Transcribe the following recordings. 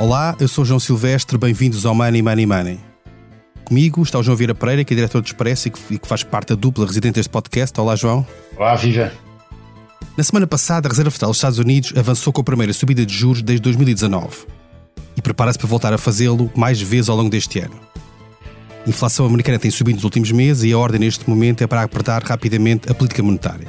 Olá, eu sou João Silvestre, bem-vindos ao Money Money Money. Comigo está o João Vieira Pereira, que é diretor do Expresso e que, faz parte da dupla residente deste podcast. Olá, João. Olá, viva. Na semana passada, a Reserva Federal dos Estados Unidos avançou com a primeira subida de juros desde 2019 e prepara-se para voltar a fazê-lo mais vezes ao longo deste ano. A inflação americana tem subido nos últimos meses e a ordem neste momento é para apertar rapidamente a política monetária.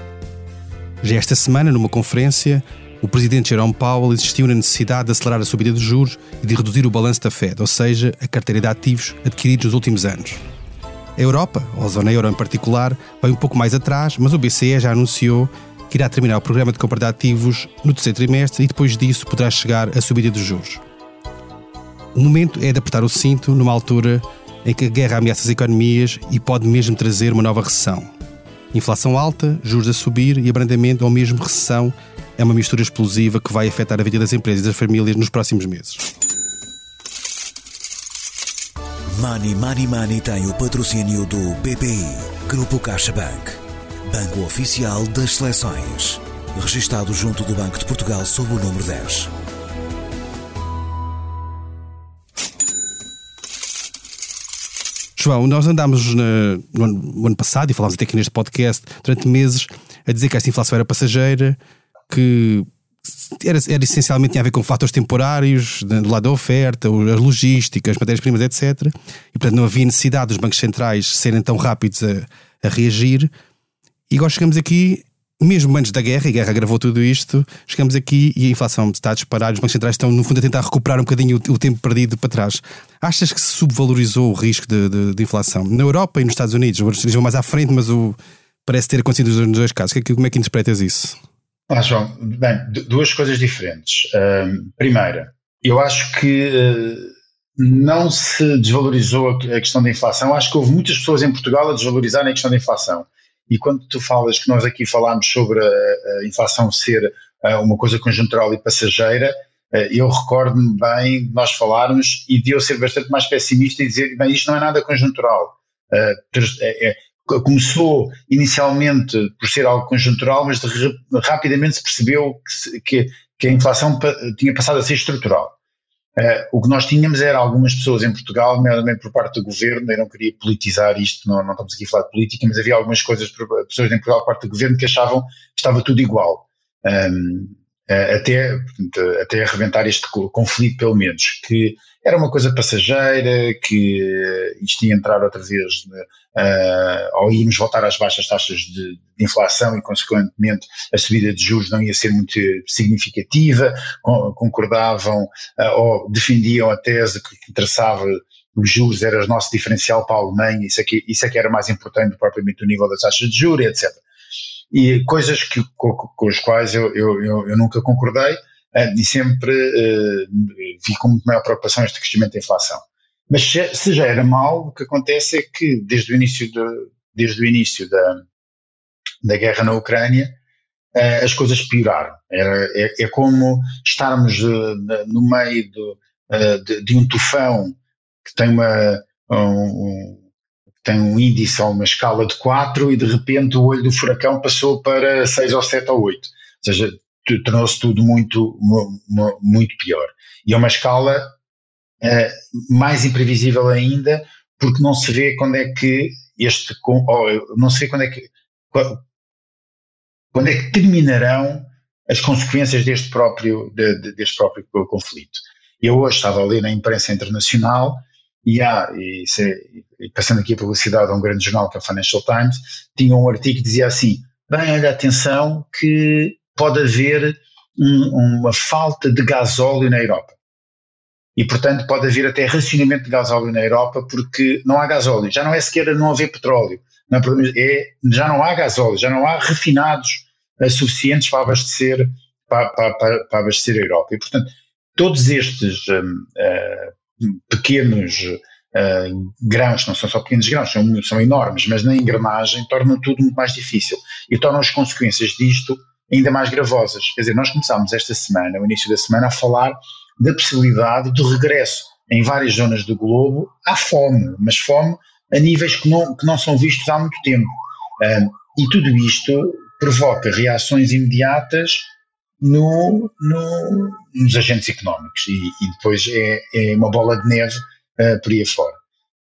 Já esta semana, numa conferência, o presidente Jerome Powell insistiu na necessidade de acelerar a subida dos juros e de reduzir o balanço da Fed, ou seja, a carteira de ativos adquiridos nos últimos anos. A Europa, ou a zona euro em particular, vai um pouco mais atrás, mas o BCE já anunciou que irá terminar o programa de compra de ativos no terceiro trimestre e depois disso poderá chegar a subida dos juros. O momento é de apertar o cinto numa altura em que a guerra ameaça as economias e pode mesmo trazer uma nova recessão. Inflação alta, juros a subir e abrandamento ou mesmo recessão é uma mistura explosiva que vai afetar a vida das empresas e das famílias nos próximos meses. Money Money Money tem o patrocínio do BPI, Grupo CaixaBank, Banco Oficial das Seleções, registado junto do Banco de Portugal sob o número 10. João, nós andámos na, no, ano, no, ano, passado e falámos até aqui neste podcast durante meses a dizer que esta inflação era passageira, que era, era essencialmente tinha a ver com fatores temporários do lado da oferta, as logísticas, as matérias-primas, etc. E portanto não havia necessidade dos bancos centrais serem tão rápidos a, a reagir. E agora chegamos aqui mesmo antes da guerra, e a guerra agravou tudo isto, chegamos aqui e a inflação está a disparar, os bancos centrais estão, no fundo, a tentar recuperar um bocadinho o, o tempo perdido para trás. Achas que se subvalorizou o risco de, de, de, inflação? Na Europa e nos Estados Unidos, vão mais à frente, mas o, parece ter acontecido nos dois casos. É como é que interpretas isso? Ah, João, bem, duas coisas diferentes. Uh, primeira, eu acho que uh, não se desvalorizou a questão da inflação. Acho que houve muitas pessoas em Portugal a desvalorizarem a questão da inflação. E quando tu falas que nós aqui falámos sobre a, a inflação ser uh, uma coisa conjuntural e passageira, uh, eu recordo-me bem de nós falarmos e de eu ser bastante mais pessimista e dizer, bem, isto não é nada conjuntural. Começou inicialmente por ser algo conjuntural, mas de, rapidamente se percebeu que, que, a inflação tinha passado a ser estrutural. Uh, o que nós tínhamos era algumas pessoas em Portugal, nomeadamente por parte do governo, eu não queria politizar isto, não, não estamos aqui a falar de política, mas havia algumas coisas, pessoas em Portugal por parte do governo que achavam que estava tudo igual. Um, uh, até, portanto, até arrebentar este conflito, pelo menos, que era uma coisa passageira, que uh, isto ia entrar outra vez, uh, ou íamos voltar às baixas taxas de, de, inflação e, consequentemente, a subida de juros não ia ser muito significativa, concordavam uh, ou defendiam a tese que, que os juros era o nosso diferencial para a Alemanha, isso é que, isso é que era mais importante propriamente o nível das taxas de juros, etc. E coisas que, com, com as quais eu, eu, eu, eu nunca concordei, uh, e sempre uh, vi com muito maior preocupação este crescimento da inflação. Mas se já era mal, o que acontece é que desde o início, de, desde o início da, da guerra na Ucrânia, uh, as coisas pioraram. Era, é, é como estarmos no meio do, de, de, um tufão que tem uma, um, tem um índice ou uma escala de 4 e de repente o olho do furacão passou para 6 ou 7 ou 8. Ou seja, tornou-se tudo muito, muito pior. E é uma escala uh, mais imprevisível ainda, porque não se vê quando é que este, não se vê quando é que, quando é que terminarão as consequências deste próprio, de, deste próprio conflito. Eu hoje estava a ler na imprensa internacional e há, e, é, passando aqui a publicidade a um grande jornal que é o Financial Times, tinha um artigo que dizia assim, bem, olha, atenção que pode haver um, uma falta de gasóleo na Europa. E, portanto, pode haver até racionamento de gasóleo na Europa porque não há gasóleo. Já não é sequer não haver petróleo. Não é, é, já não há gasóleo, já não há refinados suficientes para abastecer, para, para, para, abastecer a Europa. E, portanto, todos estes um, uh, pequenos uh, grãos, não são só pequenos grãos, são, são enormes, mas na engrenagem tornam tudo muito mais difícil e tornam as consequências disto ainda mais gravosas. Quer dizer, nós começámos esta semana, no início da semana, a falar da possibilidade do regresso em várias zonas do globo à fome, mas fome a níveis que não, que não são vistos há muito tempo. Um, e tudo isto provoca reações imediatas no, no, nos agentes económicos e, e depois é, é, uma bola de neve uh, por aí afora.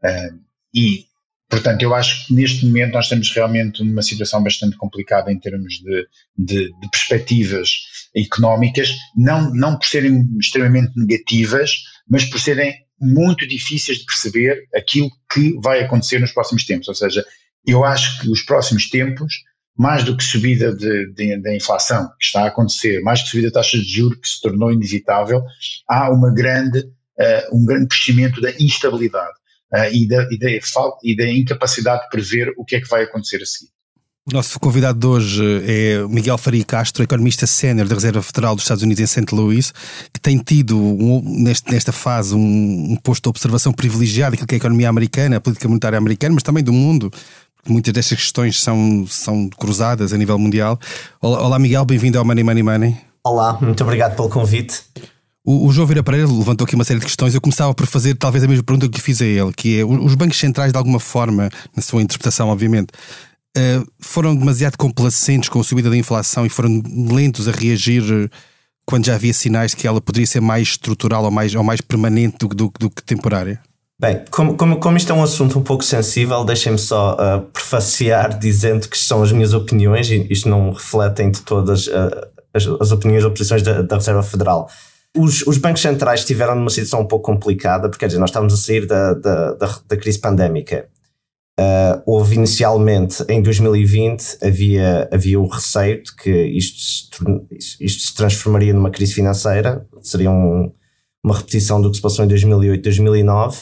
Uh, e, portanto, eu acho que neste momento nós estamos realmente numa situação bastante complicada em termos de, de, de perspectivas económicas, não, não por serem extremamente negativas, mas por serem muito difíceis de perceber aquilo que vai acontecer nos próximos tempos. Ou seja, eu acho que os próximos tempos, mais do que subida da inflação que está a acontecer, mais que subida da taxa de juros que se tornou inevitável, há uma grande, uh, um grande crescimento da instabilidade uh, e, da, e, da, e da incapacidade de prever o que é que vai acontecer a seguir. Nosso convidado de hoje é Miguel Faria Castro, economista sénior da Reserva Federal dos Estados Unidos em St. Louis, que tem tido um, neste, nesta fase um, um, posto de observação privilegiado daquilo que é a economia americana, a política monetária americana, mas também do mundo. Muitas destas questões são, são cruzadas a nível mundial. Olá, olá Miguel, bem-vindo ao Money Money Money. Olá, muito obrigado pelo convite. O, o João Vieira Pereira levantou aqui uma série de questões. Eu começava por fazer talvez a mesma pergunta que fiz a ele, que é os bancos centrais, de alguma forma, na sua interpretação, obviamente, uh, foram demasiado complacentes com a subida da inflação e foram lentos a reagir eh, quando já havia sinais de que ela poderia ser mais estrutural ou mais, ou mais permanente do, do, do que temporária? Bem, como, como, como isto é um assunto um pouco sensível, deixem-me só uh, prefaciar dizendo que são as minhas opiniões e isto não refletem de todas uh, as, as, opiniões ou posições da, da Reserva Federal. Os, os, bancos centrais estiveram numa situação um pouco complicada, porque quer dizer, nós estávamos a sair da, da, da, da crise pandémica Uh, houve inicialmente, em 2020, havia, havia o receio de que isto se, isto se transformaria numa crise financeira, seria um, uma repetição do que se passou em 2008, 2009,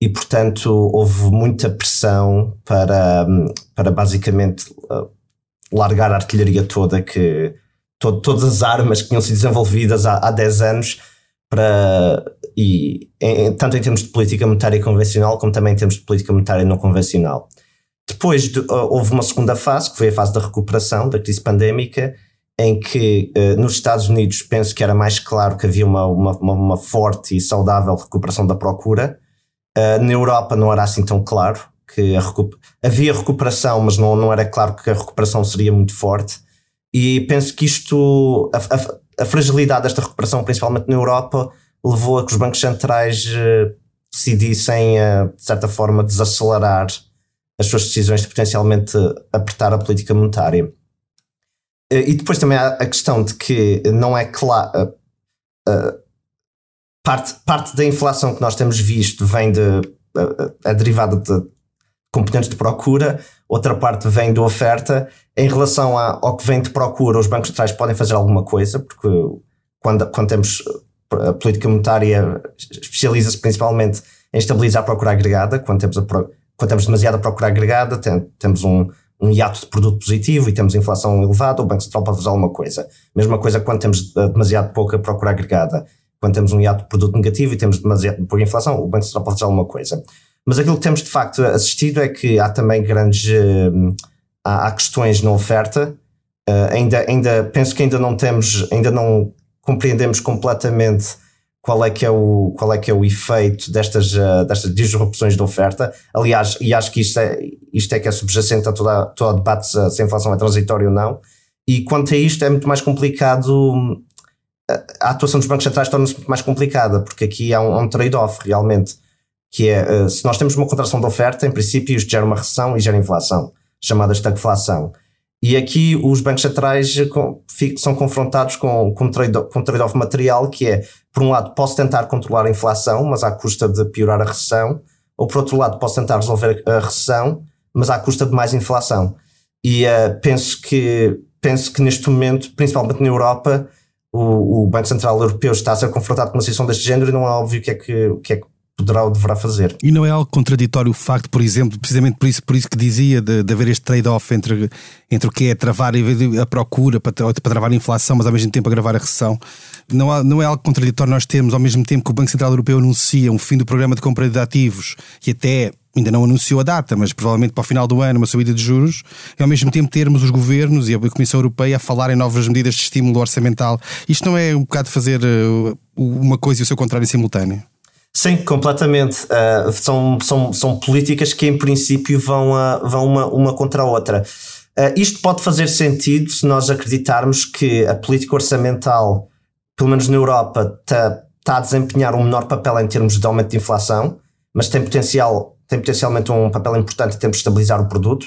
e portanto houve muita pressão para, para basicamente uh, largar a artilharia toda que to, todas as armas que tinham sido desenvolvidas há, há 10 anos para e em, tanto em termos de política monetária convencional como também em termos de política monetária não convencional. Depois de, uh, houve uma segunda fase, que foi a fase da recuperação da crise pandémica, em que uh, nos Estados Unidos penso que era mais claro que havia uma, uma, uma forte e saudável recuperação da procura. Uh, na Europa não era assim tão claro, que havia recuperação, mas não, não era claro que a recuperação seria muito forte. E penso que isto, a, a, a fragilidade desta recuperação, principalmente na Europa, levou a que os bancos centrais uh, decidissem, uh, de certa forma, desacelerar as suas decisões de potencialmente apertar a política monetária. Uh, e depois também há a questão de que não é claro. Parte, parte da inflação que nós temos visto vem de. a derivada de componentes de procura, outra parte vem da oferta. Em relação ao que vem de procura, os bancos centrais podem fazer alguma coisa, porque quando, quando temos a política monetária especializa-se principalmente em estabilizar a procura agregada, quando temos, a, quando temos demasiada procura agregada, tem, temos um, um hiato de produto positivo e temos inflação elevada, o Banco Central pode fazer alguma coisa. Mesma coisa quando temos eh, demasiado pouca procura agregada. Quando temos um hiato de produto negativo e temos demasiado pouca inflação, o Banco Central pode fazer alguma coisa. Mas aquilo que temos de facto assistido é que há também grandes. Uh, há, há, questões na oferta. Uh, ainda, ainda penso que ainda não temos, ainda não compreendemos completamente qual é que é o, qual é que é o efeito destas, uh, destas disrupções de oferta. Aliás, e acho que isto é, isto é que é subjacente a todo o debate se, se a inflação é transitória ou não. E quanto a isto é muito mais complicado, a atuação dos bancos centrais torna-se mais complicada, porque aqui há um, um trade-off realmente, que é, uh, se nós temos uma contração de oferta, em princípio isto gera uma recessão e gera inflação, chamada estagflação. E aqui os bancos centrais são confrontados com, com um trade-off trade material que é, por um lado, posso tentar controlar a inflação, mas à custa de piorar a recessão, ou por outro lado, posso tentar resolver a recessão, mas à custa de mais inflação. E uh, penso, que, penso que neste momento, principalmente na Europa, o, o, Banco Central Europeu está a ser confrontado com uma situação deste género e não é óbvio o que é que, o que, é que poderá ou deverá fazer. E não é algo contraditório o facto, por exemplo, precisamente por isso, por isso que dizia de, de haver este trade-off entre, entre o que é travar a procura para, para travar a inflação, mas ao mesmo tempo agravar a recessão. Não, há, não é algo contraditório nós termos, ao mesmo tempo que o Banco Central Europeu anuncia um fim do programa de compra de ativos e até ainda não anunciou a data, mas provavelmente para o final do ano uma subida de juros, e ao mesmo tempo termos os governos e a Comissão Europeia a falar em novas medidas de estímulo orçamental. Isto não é um bocado fazer eh, uma coisa e o seu contrário em simultâneo? Sim, completamente. Uh, são, são, são políticas que, em princípio, vão, uh, vão uma, uma contra a outra. Uh, isto pode fazer sentido se nós acreditarmos que a política orçamental, pelo menos na Europa, está tá a desempenhar um menor papel em termos de aumento de inflação, mas tem, potencial, tem potencialmente um papel importante em termos de estabilizar o produto.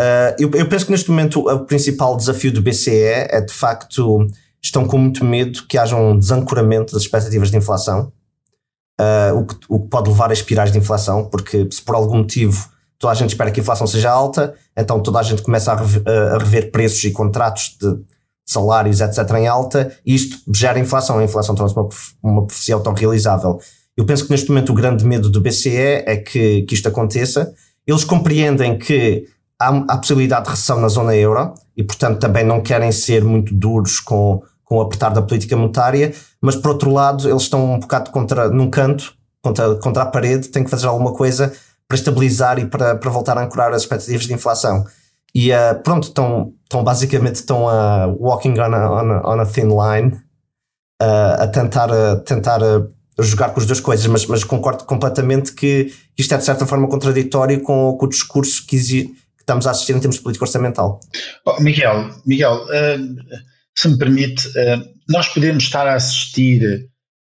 Uh, eu, eu, penso que neste momento o principal desafio do BCE é de facto estão com muito medo que haja um desancoramento das expectativas de inflação, uh, o, que, o que pode levar a espirais de inflação, porque se por algum motivo toda a gente espera que a inflação seja alta, então toda a gente começa a rever, a rever preços e contratos de salários, etc., em alta, e isto gera inflação. A inflação torna-se uma, uma profecia autorrealizável. Eu penso que neste momento o grande medo do BCE é que, que isto aconteça. Eles compreendem que há a possibilidade de recessão na zona euro e, portanto, também não querem ser muito duros com, com o apertar da política monetária, mas, por outro lado, eles estão um bocado contra, num canto, contra, contra a parede, têm que fazer alguma coisa para estabilizar e para, para voltar a ancorar as expectativas de inflação. E uh, pronto, estão, estão basicamente estão a uh, walking on a, on a, on a thin line, uh, a tentar, a tentar jogar com as duas coisas, mas, mas concordo completamente que isto é de certa forma contraditório com, com o discurso que, que estamos a assistir em termos de política orçamental. Oh, Miguel, Miguel se me permite, nós podemos estar a assistir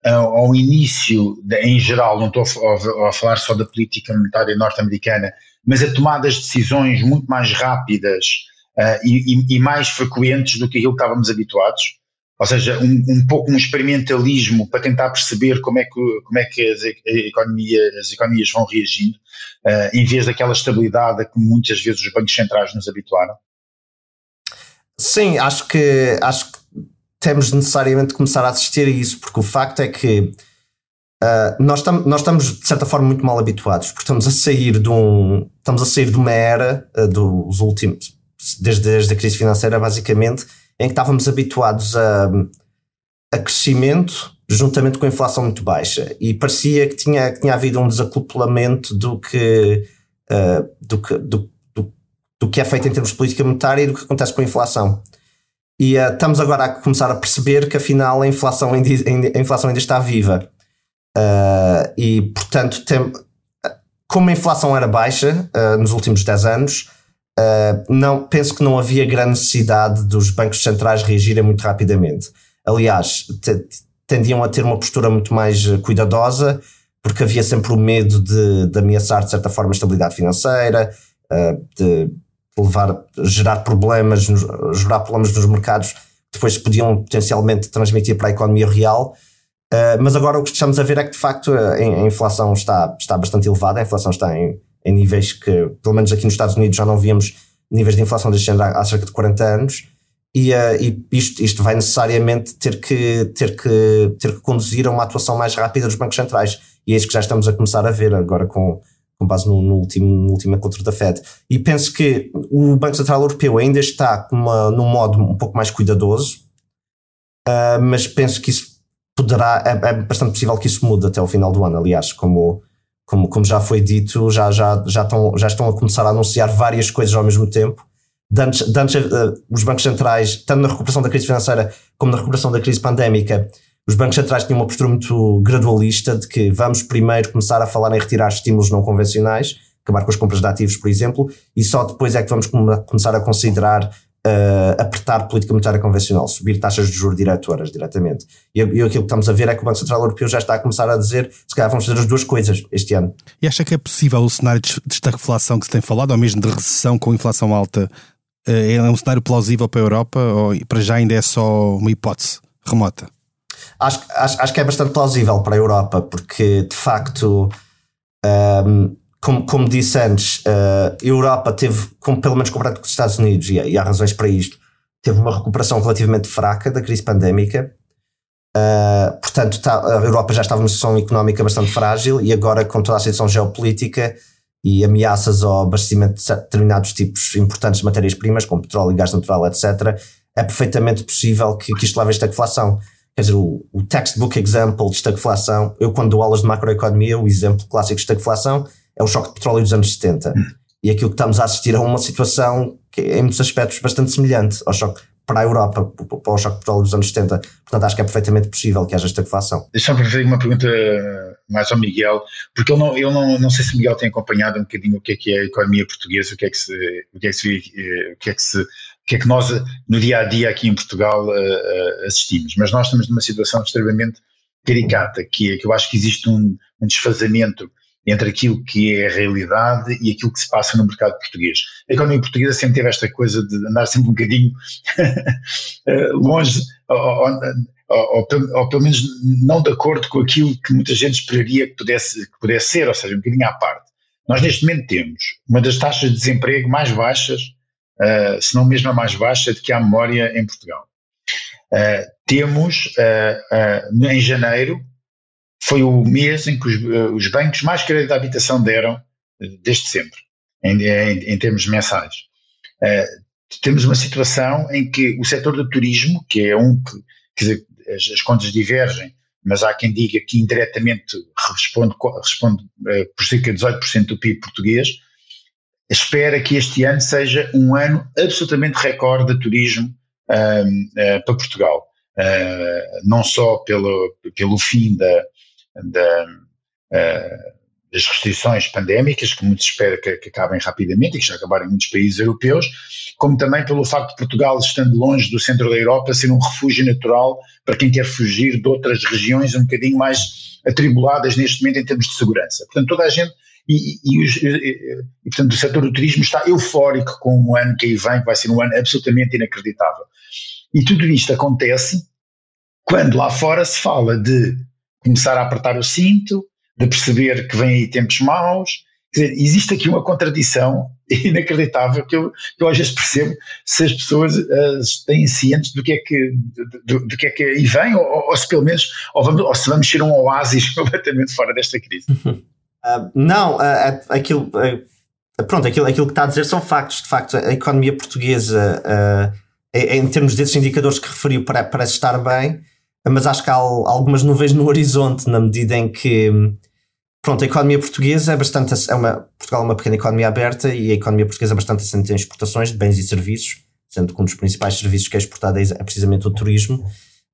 ao início, de, em geral, não estou a, a, falar só da política monetária norte-americana, mas a tomadas de decisões muito mais rápidas uh, e, e, mais frequentes do que aquilo que estávamos habituados. Ou seja, um, um, pouco um experimentalismo para tentar perceber como é que, como é que as, economia, as economias vão reagindo, uh, em vez daquela estabilidade a que muitas vezes os bancos centrais nos habituaram. Sim, acho que, acho que temos necessariamente de começar a assistir a isso, porque o facto é que uh, nós, tam, nós estamos, de certa forma, muito mal habituados, porque estamos a sair de, um, estamos a sair de uma era uh, dos últimos, desde, desde a crise financeira, basicamente, em que estávamos habituados a, a crescimento juntamente com a inflação muito baixa e parecia que tinha, que tinha havido um desacoplamento do que, uh, do, que do, do, do que é feito em termos de política monetária e do que acontece com a inflação. E uh, estamos agora a começar a perceber que afinal a inflação ainda, a inflação ainda está viva. Uh, e portanto, tem, como a inflação era baixa nos últimos 10 anos, não, penso que não havia grande necessidade dos bancos centrais reagirem muito rapidamente. Aliás, tendiam a ter uma postura muito mais cuidadosa, porque havia sempre o medo de, de ameaçar, de certa forma, a estabilidade financeira, de levar, gerar problemas, gerar problemas nos mercados que depois podiam potencialmente transmitir para a economia real. Uh, mas agora o que estamos a ver é que de facto a, a inflação está, está bastante elevada, a inflação está em, em, níveis que, pelo menos aqui nos Estados Unidos, já não víamos níveis de inflação deste género há, cerca de 40 anos. E, uh, e isto, isto, vai necessariamente ter que, ter, que, ter que conduzir a uma atuação mais rápida dos bancos centrais. E é isso que já estamos a começar a ver agora com, com base no, no, último, no último encontro da Fed. E penso que o Banco Central Europeu ainda está uma, num modo um pouco mais cuidadoso, uh, mas penso que isso poderá, é, é, bastante possível que isso mude até o final do ano. Aliás, como, como, como já foi dito, já, já, já, estão, já estão a começar a anunciar várias coisas ao mesmo tempo. Dantes, dantes, uh, os bancos centrais, tanto na recuperação da crise financeira como na recuperação da crise pandémica, os bancos centrais tinham uma postura muito gradualista de que vamos primeiro começar a falar em retirar estímulos não convencionais, acabar com as compras de ativos, por exemplo, e só depois é que vamos começar a considerar uh, apertar política monetária convencional, subir taxas de juros diretoras diretamente. E, e aquilo que estamos a ver é que o Banco Central Europeu já está a começar a dizer se calhar vamos fazer as duas coisas este ano. E acha que é possível o cenário de estagflação que se tem falado, ou mesmo de recessão com inflação alta, eh, é um cenário plausível para a Europa ou para já ainda é só uma hipótese remota? acho, acho, acho que é bastante plausível para a Europa, porque de facto, um, como, como disse antes, uh, a Europa teve, como, pelo menos comparado com os Estados Unidos, e, e há razões para isto, teve uma recuperação relativamente fraca da crise pandémica. Uh, portanto, tá, a Europa já estava numa situação económica bastante frágil e agora, com toda a situação geopolítica e ameaças ao abastecimento de determinados tipos importantes de matérias-primas, como petróleo e gás natural, etc., é perfeitamente possível que, que isto leve a esta inflação. Quer dizer, o, o textbook example de estagflação, eu quando dou aulas de macroeconomia, o exemplo clássico de estagflação é o choque de petróleo dos anos 70. E aquilo que estamos a assistir é uma situação que é, em muitos aspectos bastante semelhante ao choque para a Europa, para o choque de petróleo dos anos 70. Portanto, acho que é perfeitamente possível que haja esta inflação. Deixa-me fazer uma pergunta mais ao Miguel, porque ele não, não, não sei se o Miguel tem acompanhado um bocadinho o que é que é a economia portuguesa, o que é que se, o que é que se, o que é que se, o que é que nós no dia a dia aqui em Portugal uh, uh, assistimos. Mas nós estamos numa situação extremamente caricata, que é que eu acho que existe um, um desfazamento entre aquilo que é a realidade e aquilo que se passa no mercado português. A economia portuguesa sempre teve esta coisa de andar sempre um bocadinho eh, longe, ou, ou, ou, ou, pelo menos não de acordo com aquilo que muita gente esperaria que pudesse, que pudesse ser, ou seja, um bocadinho à parte. Nós neste momento temos uma das taxas de desemprego mais baixas, uh, se não mesmo a mais baixa, de que há memória em Portugal. Uh, temos, uh, em janeiro, foi o mês em que os, uh, os bancos mais crédito à habitação deram uh, desde sempre, em, em, em termos mensais. Uh, temos uma situação em que o setor do turismo, que é um que, quer dizer, as, as contas divergem, mas há quem diga que indiretamente responde, responde por cerca de 18% do PIB português, espera que este ano seja um ano absolutamente recorde de turismo para Portugal. não só pelo, pelo fim da, da, uh, das restrições pandémicas, que muito se espera que, que, acabem rapidamente e que já acabaram em muitos países europeus, como também pelo facto de Portugal, estando longe do centro da Europa, ser um refúgio natural para quem quer fugir de outras regiões um bocadinho mais atribuladas neste momento em termos de segurança. Portanto, toda a gente e, e, e, e, portanto o setor do turismo está eufórico com um ano que aí vem, que vai ser um ano absolutamente inacreditável. E tudo isto acontece quando lá fora se fala de começar a apertar o cinto, de perceber que vem aí tempos maus. Quer dizer, existe aqui uma contradição inacreditável que eu, que eu às vezes percebo se as pessoas uh, têm cientes do que é que, do, do que, é que aí vem, ou, ou, se pelo menos, ou, vamos, ou se vamos ser um oásis completamente fora desta crise. Uh, não, uh, aquilo, pronto, aquilo, aquilo que está a dizer são factos. De facto, a economia portuguesa, em termos desses indicadores que referiu, parece estar bem mas acho que há algumas nuvens no horizonte, na medida em que pronto, a economia portuguesa é bastante é uma, Portugal é uma pequena economia aberta e a economia portuguesa é bastante assente em exportações de bens e serviços, sendo que um dos principais serviços que é exportado é, é precisamente o turismo.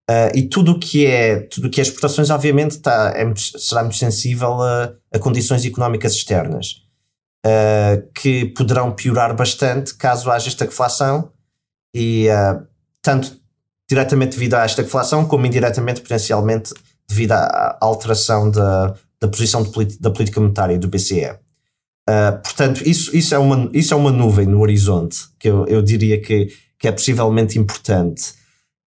Uh, e tudo o que é tudo que é exportações, obviamente, tá, é será muito sensível a, a condições económicas externas, uh, que poderão piorar bastante caso haja esta deflação e uh, tanto diretamente devido a esta inflação, como indiretamente, potencialmente, devido à alteração da, da posição da política monetária do BCE. Uh, ah, portanto, isso, isso, é uma, isso é uma nuvem no horizonte que eu, eu diria que, que é possivelmente importante.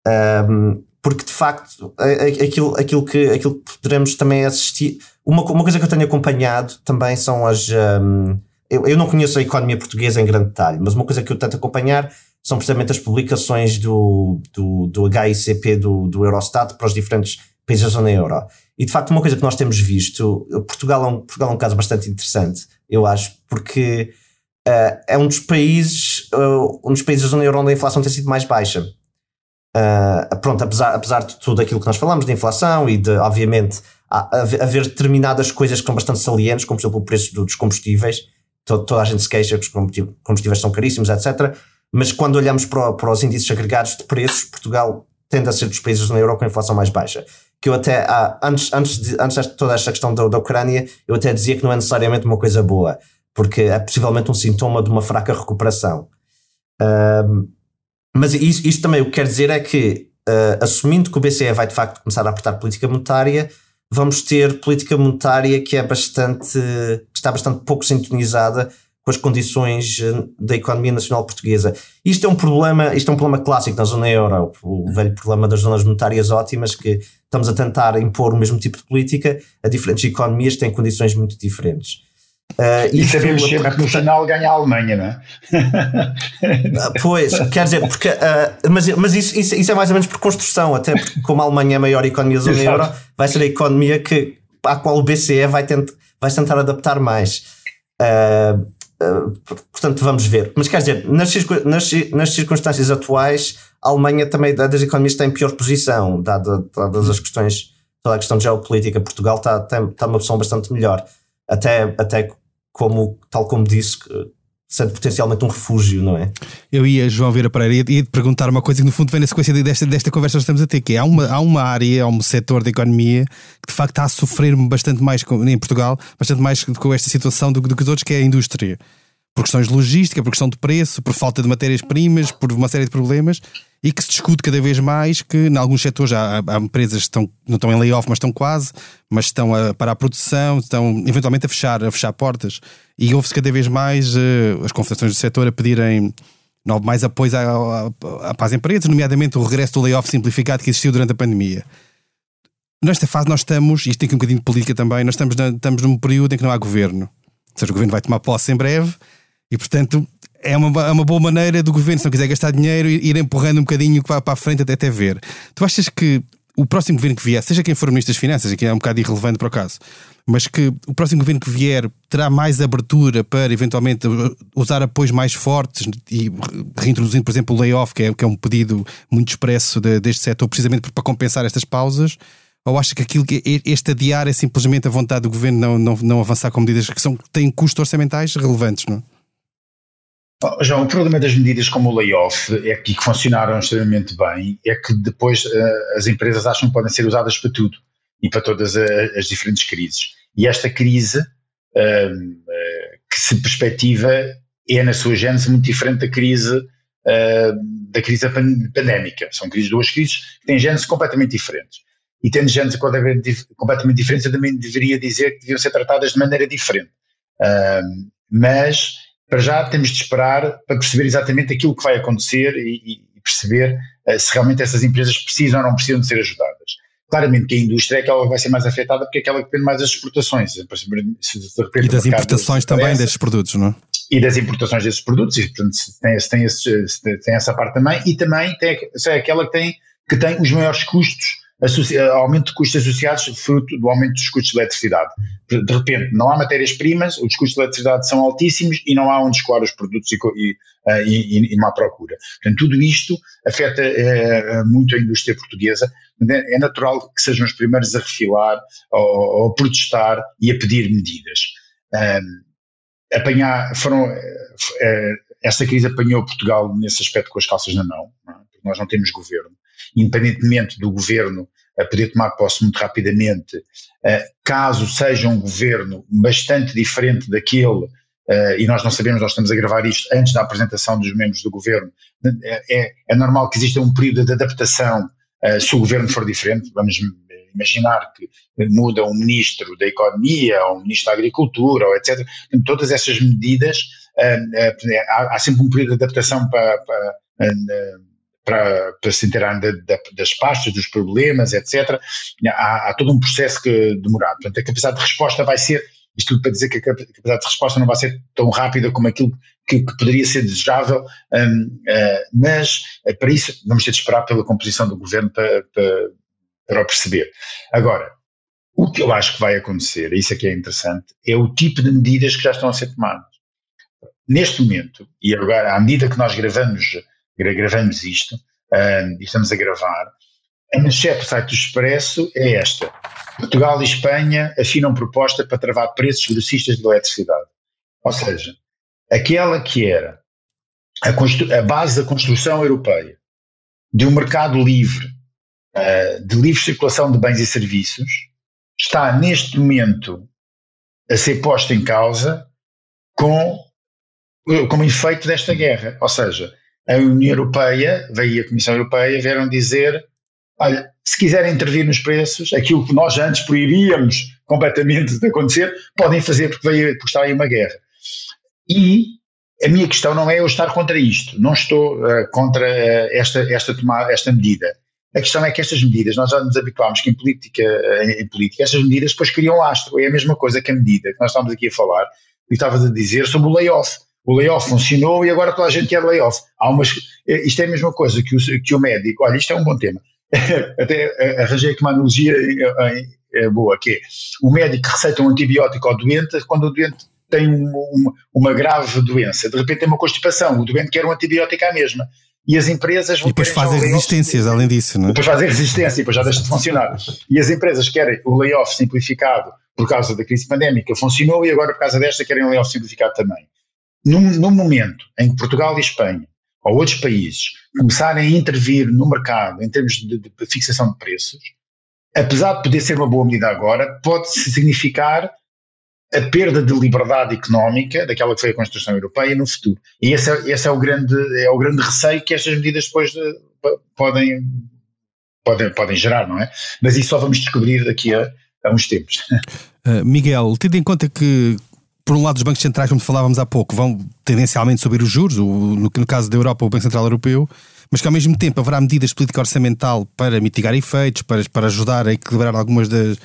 Um, porque de facto aquilo, aquilo, que, aquilo que poderemos também assistir. Uma, uma coisa que eu tenho acompanhado também são as. Um, eu, eu não conheço a economia portuguesa em grande detalhe, mas uma coisa que eu tento acompanhar são precisamente as publicações do, do, do HICP do, do Eurostat para os diferentes países da zona euro. E de facto, uma coisa que nós temos visto, Portugal é um, Portugal é um caso bastante interessante, eu acho, porque uh, é um dos países, uh, um dos países da zona euro onde a inflação tem sido mais baixa. Uh, pronto, apesar, apesar de tudo aquilo que nós falamos, de inflação e de, obviamente, haver determinadas coisas que são bastante salientes, como por exemplo o preço dos combustíveis, toda, toda a gente se queixa que os combustíveis são caríssimos, etc mas quando olhamos para, para os índices agregados de preços, Portugal tende a ser dos países na Europa com a inflação mais baixa. Que eu até, ah, antes, antes, de, antes de toda esta questão da, da Ucrânia, eu até dizia que não é necessariamente uma coisa boa, porque é possivelmente um sintoma de uma fraca recuperação. Uh, mas isto, isto, também o que quer dizer é que, uh, assumindo que o BCE vai de facto começar a apertar política monetária, vamos ter política monetária que é bastante, que está bastante pouco sintonizada com as condições eh, da economia nacional portuguesa. Isto é um problema, isto é um problema clássico na zona euro, o velho problema das zonas monetárias ótimas, que estamos a tentar impor o mesmo tipo de política a diferentes economias que têm condições muito diferentes. Uh, e sabemos sempre que no final ganha a Alemanha, não é? Ah, pois, quer dizer, porque, uh, mas, mas isso, isso, isso, é mais ou menos por construção, até porque como a Alemanha é a maior economia da zona euro, vai ser a economia que, à qual o BCE vai, tent, vai tentar adaptar mais. Uh, portanto, vamos ver. Mas quer dizer, nas, nas, nas, circunstâncias atuais, a Alemanha também, das economias, está em pior posição, dadas as questões, toda a questão geopolítica. Portugal está, está, está uma posição bastante melhor. Até, até como, tal como disse, sendo potencialmente um refúgio, não é? Eu ia, João Vieira Pereira, ia, ia te perguntar uma coisa que no fundo vem na sequência desta, desta conversa que estamos a ter, que é, há uma, há uma área, há um setor da economia que de facto está a sofrer bastante mais em Portugal, bastante mais com esta situação do, do que os outros, que é a indústria. Por questões de logística, por questão de preço, por falta de matérias-primas, por uma série de problemas, e que se discute cada vez mais que em alguns setores há, há empresas que estão, não estão em layoff, mas estão quase, mas estão a, para a produção, estão eventualmente a fechar, a fechar portas. E houve-se cada vez mais uh, as confederações do setor a pedirem mais apoio as empresas, nomeadamente o regresso do layoff simplificado que existiu durante a pandemia. Nesta fase nós estamos, isto tem aqui um bocadinho de política também, nós estamos, na, estamos num período em que não há governo. Ou seja, o governo vai tomar posse em breve e, portanto, é uma, é uma boa maneira do governo, se não quiser gastar dinheiro, ir empurrando um bocadinho para a frente até, até ver. Tu achas que o próximo governo que vier, seja quem for Ministro das Finanças, aqui é um bocado irrelevante para o caso, mas que o próximo governo que vier terá mais abertura para eventualmente usar apoios mais fortes e reintroduzindo, por exemplo, o layoff, que é, que é um pedido muito expresso de, deste setor, precisamente para compensar estas pausas? Ou acha que aquilo que este adiar é simplesmente a vontade do governo não, não, não avançar com medidas que são, têm custos orçamentais relevantes, não? João, o problema das medidas como o layoff é que, que funcionaram extremamente bem, é que depois uh, as empresas acham que podem ser usadas para tudo e para todas as diferentes crises. E esta crise, uh, que se perspectiva, é na sua gênese muito diferente da crise da crise pandémica. São crises, duas crises que têm gênese completamente diferentes. E tendo gênese completamente diferentes, eu também deveria dizer que deviam ser tratadas de maneira diferente. mas para já temos de esperar para perceber exatamente aquilo que vai acontecer e, e perceber uh, se realmente essas empresas precisam ou não precisam de ser ajudadas. Claramente que a indústria é aquela que vai ser mais afetada porque é aquela que depende mais das exportações. Se repente e das importações também desses produtos, não é? E das importações desses produtos, e portanto tem, tem, esse, tem essa parte também, e também tem, é aquela que tem, que tem os maiores custos aumento de custos associados fruto do aumento dos custos de eletricidade. De repente, não há matérias-primas, os custos de eletricidade são altíssimos e não há onde escoar os produtos e, e, e, e não há procura. Portanto, tudo isto afeta é, muito a indústria portuguesa. É natural que sejam os primeiros a refilar, ou, a protestar e a pedir medidas. Um, apanhar, foram, esta crise apanhou Portugal nesse aspecto com as calças na mão, não é? porque nós não temos governo independentemente do governo a poder tomar posse muito rapidamente, eh, caso seja um governo bastante diferente daquele, eh, e nós não sabemos, nós estamos a gravar isto antes da apresentação dos membros do governo, é, é normal que exista um período de adaptação eh, se o governo for diferente, vamos imaginar que muda um ministro da Economia, ou um ministro da Agricultura, ou etc. Todas essas medidas, há, sempre um período de adaptação para, para para, para se inteirarem das pastas, dos problemas, etc. Há, há, todo um processo que demorado. Portanto, a capacidade de resposta vai ser, isto tudo para dizer que a capacidade de resposta não vai ser tão rápida como aquilo que, que poderia ser desejável, um, uh, mas uh, para isso vamos ter de esperar pela composição do governo para, para, para o perceber. Agora, o que eu acho que vai acontecer, isso aqui é interessante, é o tipo de medidas que já estão a ser tomadas. Neste momento, e agora, à medida que nós gravamos gravamos isto e estamos a gravar. A manchete do site do Expresso é esta: Portugal e Espanha afinam proposta para travar preços grossistas de eletricidade. Ou seja, aquela que era a, a base da construção europeia de um mercado livre, uh, de livre circulação de bens e serviços, está neste momento a ser posta em causa com, como efeito desta guerra. Ou seja, a União Europeia, veio a Comissão Europeia, vieram dizer: olha, se quiserem intervir nos preços, aquilo que nós antes proibíamos completamente de acontecer, podem fazer porque, veio, porque está aí uma guerra. E a minha questão não é eu estar contra isto, não estou uh, contra uh, esta, esta, tomar, esta medida. A questão é que estas medidas, nós já nos habituámos que em política, uh, em política, estas medidas depois criam lastro. É a mesma coisa que a medida que nós estamos aqui a falar, e estavas a dizer sobre o layoff o layoff funcionou e agora toda a gente quer layoff. Há umas, é, isto é a mesma coisa que o, que o médico, olha, isto é um bom tema. Até arranjei aqui uma analogia é boa, que é o médico receita um antibiótico ao doente quando o doente tem uma, uma grave doença. De repente tem uma constipação, o doente quer um antibiótico à mesma. E as empresas vão E depois fazem resistências, além disso, não é? Depois fazem resistência e depois já deixa de funcionar. E as empresas querem o layoff simplificado por causa da crise pandémica, funcionou e agora por causa desta querem o layoff simplificado também no, no momento em que Portugal e Espanha ou outros países começarem a intervir no mercado em termos de, de fixação de preços, apesar de poder ser uma boa medida agora, pode significar a perda de liberdade económica daquela que foi a construção europeia no futuro. E esse é, esse é, o, grande, é o grande receio que estas medidas depois de, podem, podem, podem gerar, não é? Mas isso só vamos descobrir daqui a, a uns tempos. Uh, Miguel, tendo em conta que, por um lado, os bancos centrais, como falávamos há pouco, vão tendencialmente subir os juros, no, no caso da Europa, o Banco Central Europeu, mas que ao mesmo tempo haverá medidas de política orçamental para mitigar efeitos, para, para ajudar a equilibrar algumas das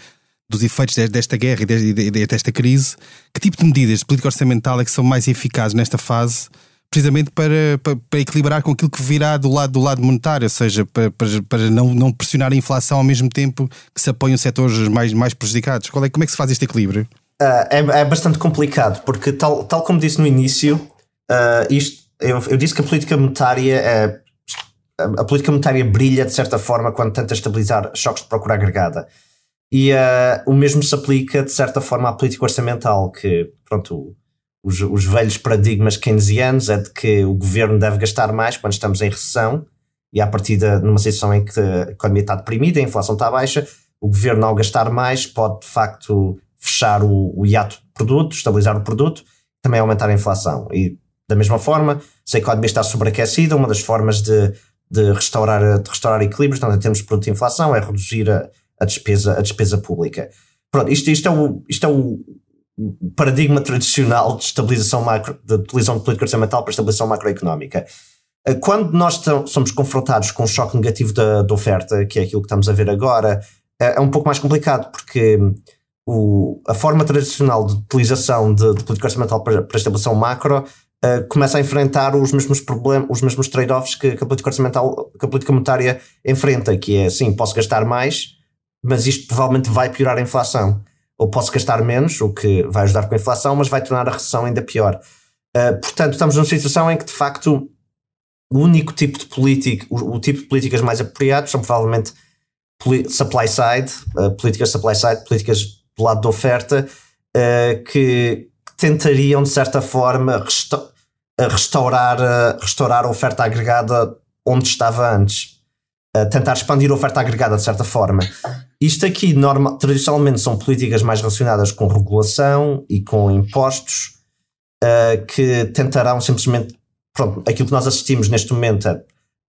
dos efeitos desta guerra e desta crise, que tipo de medidas de política orçamental é que são mais eficazes nesta fase, precisamente para, para, para equilibrar com aquilo que virá do lado, do lado monetário, ou seja, para, para, para não, não pressionar a inflação ao mesmo tempo que se apoiam setores mais, mais prejudicados? Qual é, como é que se faz este equilíbrio? Uh, é, é bastante complicado, porque tal, tal como disse no início, uh, isto, eu, eu disse que a política monetária é, a política monetária brilha de certa forma quando tenta estabilizar choques de procura agregada. E uh, o mesmo se aplica, de certa forma, à política orçamental, que, pronto, os, os velhos paradigmas keynesianos é de que o governo deve gastar mais quando estamos em recessão, e a partir de numa situação em que a economia está deprimida, a inflação está baixa, o governo, ao gastar mais, pode de facto fechar o, o hiato de produto, estabilizar o produto, também aumentar a inflação. E da mesma forma, se a economia está sobreaquecida, uma das formas de, de, restaurar, de restaurar equilíbrios, portanto, em termos de produto de inflação, é reduzir a, a despesa, a despesa pública. Pronto, isto, isto, é o, isto é o paradigma tradicional de estabilização macro, de utilização de política orçamental para estabilização macroeconómica. Eh, quando nós somos confrontados com um choque negativo da, da, oferta, que é aquilo que estamos a ver agora, é, é um pouco mais complicado, porque o, a forma tradicional de utilização de, de política orçamental para, para estabilização macro uh, começa a enfrentar os mesmos problemas, os mesmos trade-offs que, que, a política orçamental, que a política monetária enfrenta, que é sim, posso gastar mais, mas isto provavelmente vai piorar a inflação. Ou posso gastar menos, o que vai ajudar com a inflação, mas vai tornar a recessão ainda pior. Uh, portanto, estamos numa situação em que, de facto, o único tipo de política, o, o tipo de políticas mais apropriados são provavelmente supply side, uh, políticas supply side, políticas do lado da oferta, uh, que tentariam, de certa forma, resta restaurar, restaurar a oferta agregada onde estava antes. tentar expandir a oferta agregada de certa forma. Isto aqui, normal, tradicionalmente, são políticas mais relacionadas com regulação e com impostos uh, que tentarão simplesmente. Pronto, aquilo que nós assistimos neste momento,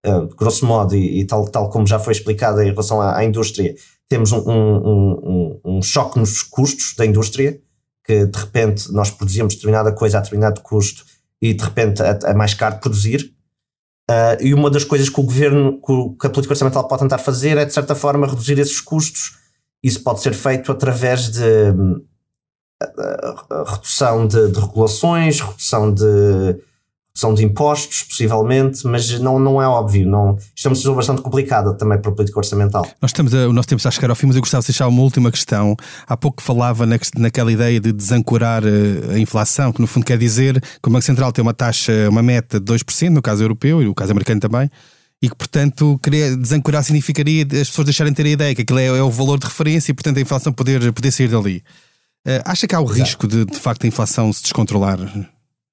uh, grosso modo, e, e, tal, tal como já foi explicado em relação à, à indústria, temos um, um, um, um, choque nos custos da indústria, que de repente nós produzíamos determinada coisa a determinado custo e de repente é, é mais caro produzir. Uh, e uma das coisas que o governo, que a política orçamental pode tentar fazer é, de certa forma, reduzir esses custos. Isso pode ser feito através de uh, redução de, de, regulações, redução de redução de impostos, possivelmente, mas não, não é óbvio. Não, isto é uma situação bastante complicada também para a política orçamental. Nós estamos a, o nosso tempo está a chegar ao fim, mas eu gostava de deixar uma última questão. Há pouco falava na, naquela ideia de desancorar eh, a inflação, que no fundo quer dizer que o Banco Central tem uma taxa, uma meta de 2%, no caso europeu e no caso americano também, e que, portanto, querer desancorar significaria as pessoas deixarem de ter a ideia que aquilo é, é, o valor de referência e, portanto, a inflação poder, poder sair dali. Uh, acha que há o Exato. risco de, de facto, a inflação se descontrolar?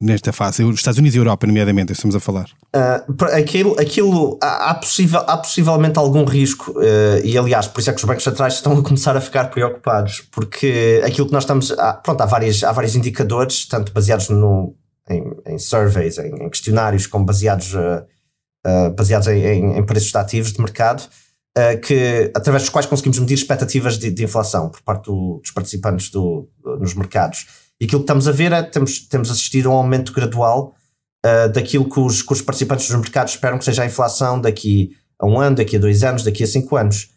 Nesta fase? Os Estados Unidos e a Europa, nomeadamente, estamos a falar. Uh, aquilo, aquilo há, há, possível, há possivelmente algum risco, uh, e aliás, por isso é que os bancos centrais estão a começar a ficar preocupados, porque aquilo que nós estamos. Há, pronto, há, vários, há vários indicadores, tanto baseados no, em, em surveys, em, em, questionários, como baseados, uh, baseados em, em, preços de ativos de mercado. que, através dos quais conseguimos medir expectativas de, de inflação por parte do, dos participantes do, nos mercados. E aquilo que estamos a ver é temos, temos assistido a um aumento gradual uh, daquilo que os, que os participantes dos mercados esperam que seja a inflação daqui a um ano, daqui a dois anos, daqui a cinco anos.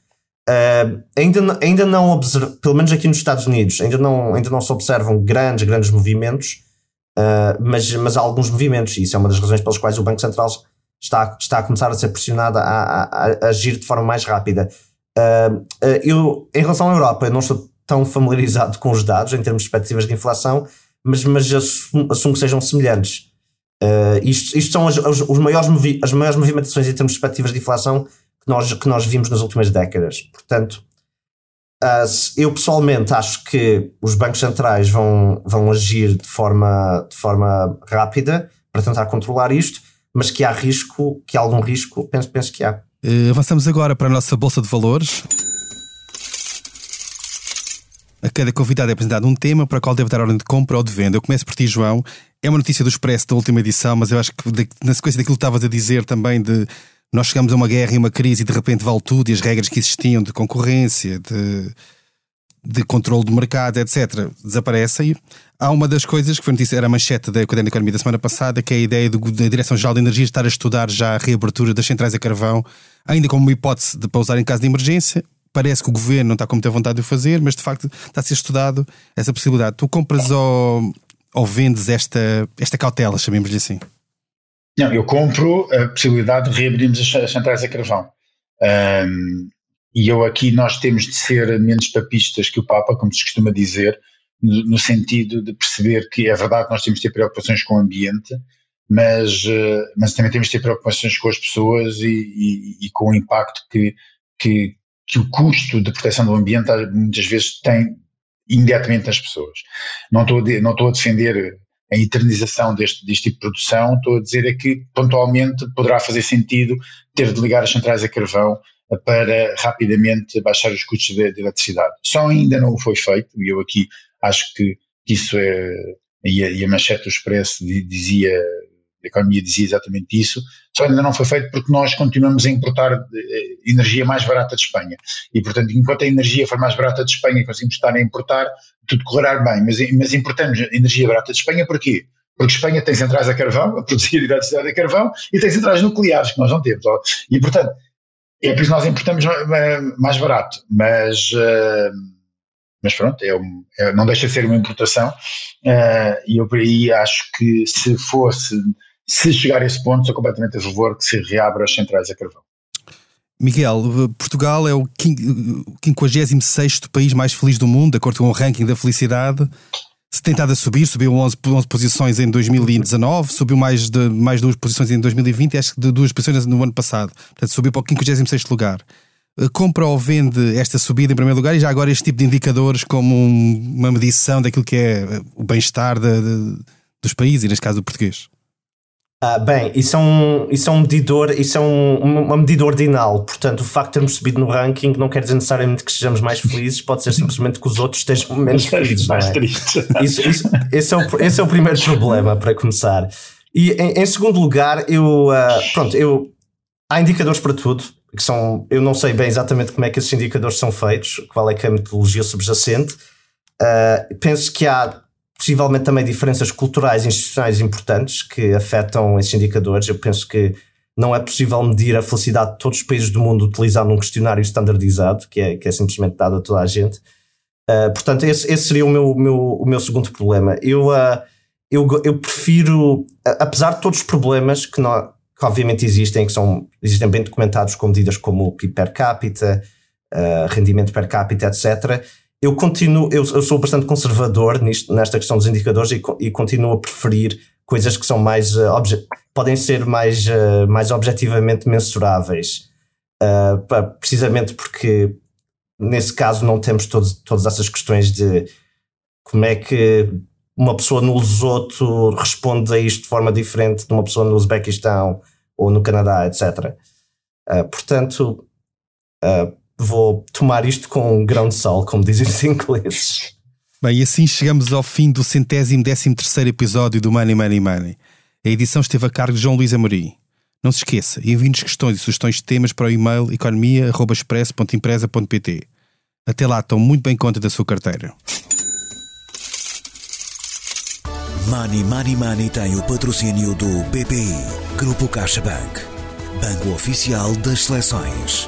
Uh, ainda, ainda não observa, pelo menos aqui nos Estados Unidos, ainda não, ainda não se observam grandes, grandes movimentos, uh, mas, mas há alguns movimentos, e isso é uma das razões pelas quais o Banco Central está, está a começar a ser pressionado a, a, a agir de forma mais rápida. Uh, eu, em relação à Europa, eu não estou tão familiarizado com os dados em termos de perspectivas de inflação, mas, mas assumo, assumo que sejam semelhantes. Uh, isto, isto, são as, as, os maiores movi as maiores movimentações em termos de perspectivas de inflação que nós, que nós vimos nas últimas décadas. Portanto, eu pessoalmente acho que os bancos centrais vão, vão agir de forma, de forma rápida para tentar controlar isto, mas que há risco, que há algum risco, penso, penso que há. Uh, avançamos agora para a nossa Bolsa de Valores. A cada convidado é apresentado um tema para o qual deve dar ordem de compra ou de venda. Eu começo por ti, João. É uma notícia do Expresso da última edição, mas eu acho que na sequência daquilo que estavas a dizer também de nós chegamos a uma guerra e uma crise e de repente vale tudo e as regras que existiam de concorrência, de, de controle do mercado, etc., desaparecem. Há uma das coisas que foi notícia, era a manchete da Academia de Economia da semana passada, que é a ideia do, da Direção-Geral de Energia estar a estudar já a reabertura das centrais a carvão, ainda como uma hipótese de para usar em caso de emergência, parece que o governo não está com muita vontade de o fazer, mas de facto está a ser estudado essa possibilidade. Tu compras ou, ou vendes esta, esta cautela, chamemos-lhe assim? Não, eu compro a possibilidade de reabrirmos as centrais a carvão. Um, e eu aqui nós temos de ser menos papistas que o Papa, como se costuma dizer, no, no sentido de perceber que é verdade que nós temos de ter preocupações com o ambiente, mas, uh, mas também temos de ter preocupações com as pessoas e, e, e com o impacto que, que, que o custo de proteção do ambiente muitas vezes tem imediatamente nas pessoas. Não estou a, não estou a defender a eternização deste, deste tipo de produção, estou a dizer é que pontualmente poderá fazer sentido ter de ligar as centrais a carvão para rapidamente baixar os custos de, de eletricidade. Só ainda não foi feito, e eu aqui acho que isso é, e a, e a manchete do Expresso dizia a economia dizia exatamente isso, só ainda não foi feito porque nós continuamos a importar eh, energia mais barata de Espanha. E, portanto, enquanto a energia for mais barata de Espanha e conseguimos estar a importar, tudo correrá bem. Mas, mas importamos energia barata de Espanha porquê? Porque Espanha tem centrais a carvão, a produzir eletricidade a carvão, e tem centrais nucleares, que nós não temos. E, portanto, é por isso que nós importamos eh, mais barato. Mas. Uh, mas pronto, é, um, é não deixa de ser uma importação, uh, e eu por aí acho que se fosse se chegar a esse ponto, sou completamente a favor que se reabra as centrais a carvão. Miguel, Portugal é o 56 país mais feliz do mundo, de acordo com o ranking da felicidade. Se tem estado a subir, subiu 11, 11 posições em 2019, subiu mais, de, mais duas posições em 2020 e acho que de duas posições no ano passado. Portanto, subiu para o 56 lugar. Eh, compra ou vende esta subida em primeiro lugar e já agora este tipo de indicadores como uma medição daquilo que é o bem-estar dos países, e neste caso do português? Ah, bem, isso é, um, isso é um medidor, isso é um, um, medida ordinal, portanto, o facto de termos subido no ranking não quer dizer necessariamente que sejamos mais felizes, pode ser simplesmente que os outros estejam menos felizes. Mais é? Isso, isso, esse, é o, esse é o primeiro problema, para começar. E em, em segundo lugar, eu, uh, pronto, eu, há indicadores para tudo, que são, eu não sei bem exatamente como é que esses indicadores são feitos, qual é que é a metodologia subjacente. Uh, penso que há possivelmente também diferenças culturais e institucionais importantes que afetam esses indicadores. Eu penso que não é possível medir a felicidade de todos os países do mundo utilizando um questionário standardizado, que é, que é simplesmente dado a toda a gente. Uh, portanto, esse, esse, seria o meu, meu, o meu segundo problema. Eu, uh, eu, eu prefiro, uh, apesar de todos os problemas que, não, que obviamente existem, que são, existem bem documentados com medidas como o PIB per capita, rendimento per capita, etc., eu continuo, eu, eu, sou bastante conservador nisto, nesta questão dos indicadores e, e continuo a preferir coisas que são mais uh, podem ser mais, uh, mais objetivamente mensuráveis, uh, precisamente porque nesse caso não temos todos, todas essas questões de como é que uma pessoa no Lesoto responde a isto de forma diferente de uma pessoa no Uzbequistão ou no Canadá, etc. portanto, vou tomar isto com um grão de sal, como dizem os ingleses. Bem, e assim chegamos ao fim do centésimo décimo terceiro episódio do Money Money Money. A edição esteve a cargo de João Luís Amorim. Não se esqueça, envie-nos questões e sugestões de temas para o e-mail economia.express.empresa.pt. Até lá, estão muito bem conta da sua carteira. Money Money Money tem o patrocínio do BPI, Grupo CaixaBank, Banco Oficial das Seleções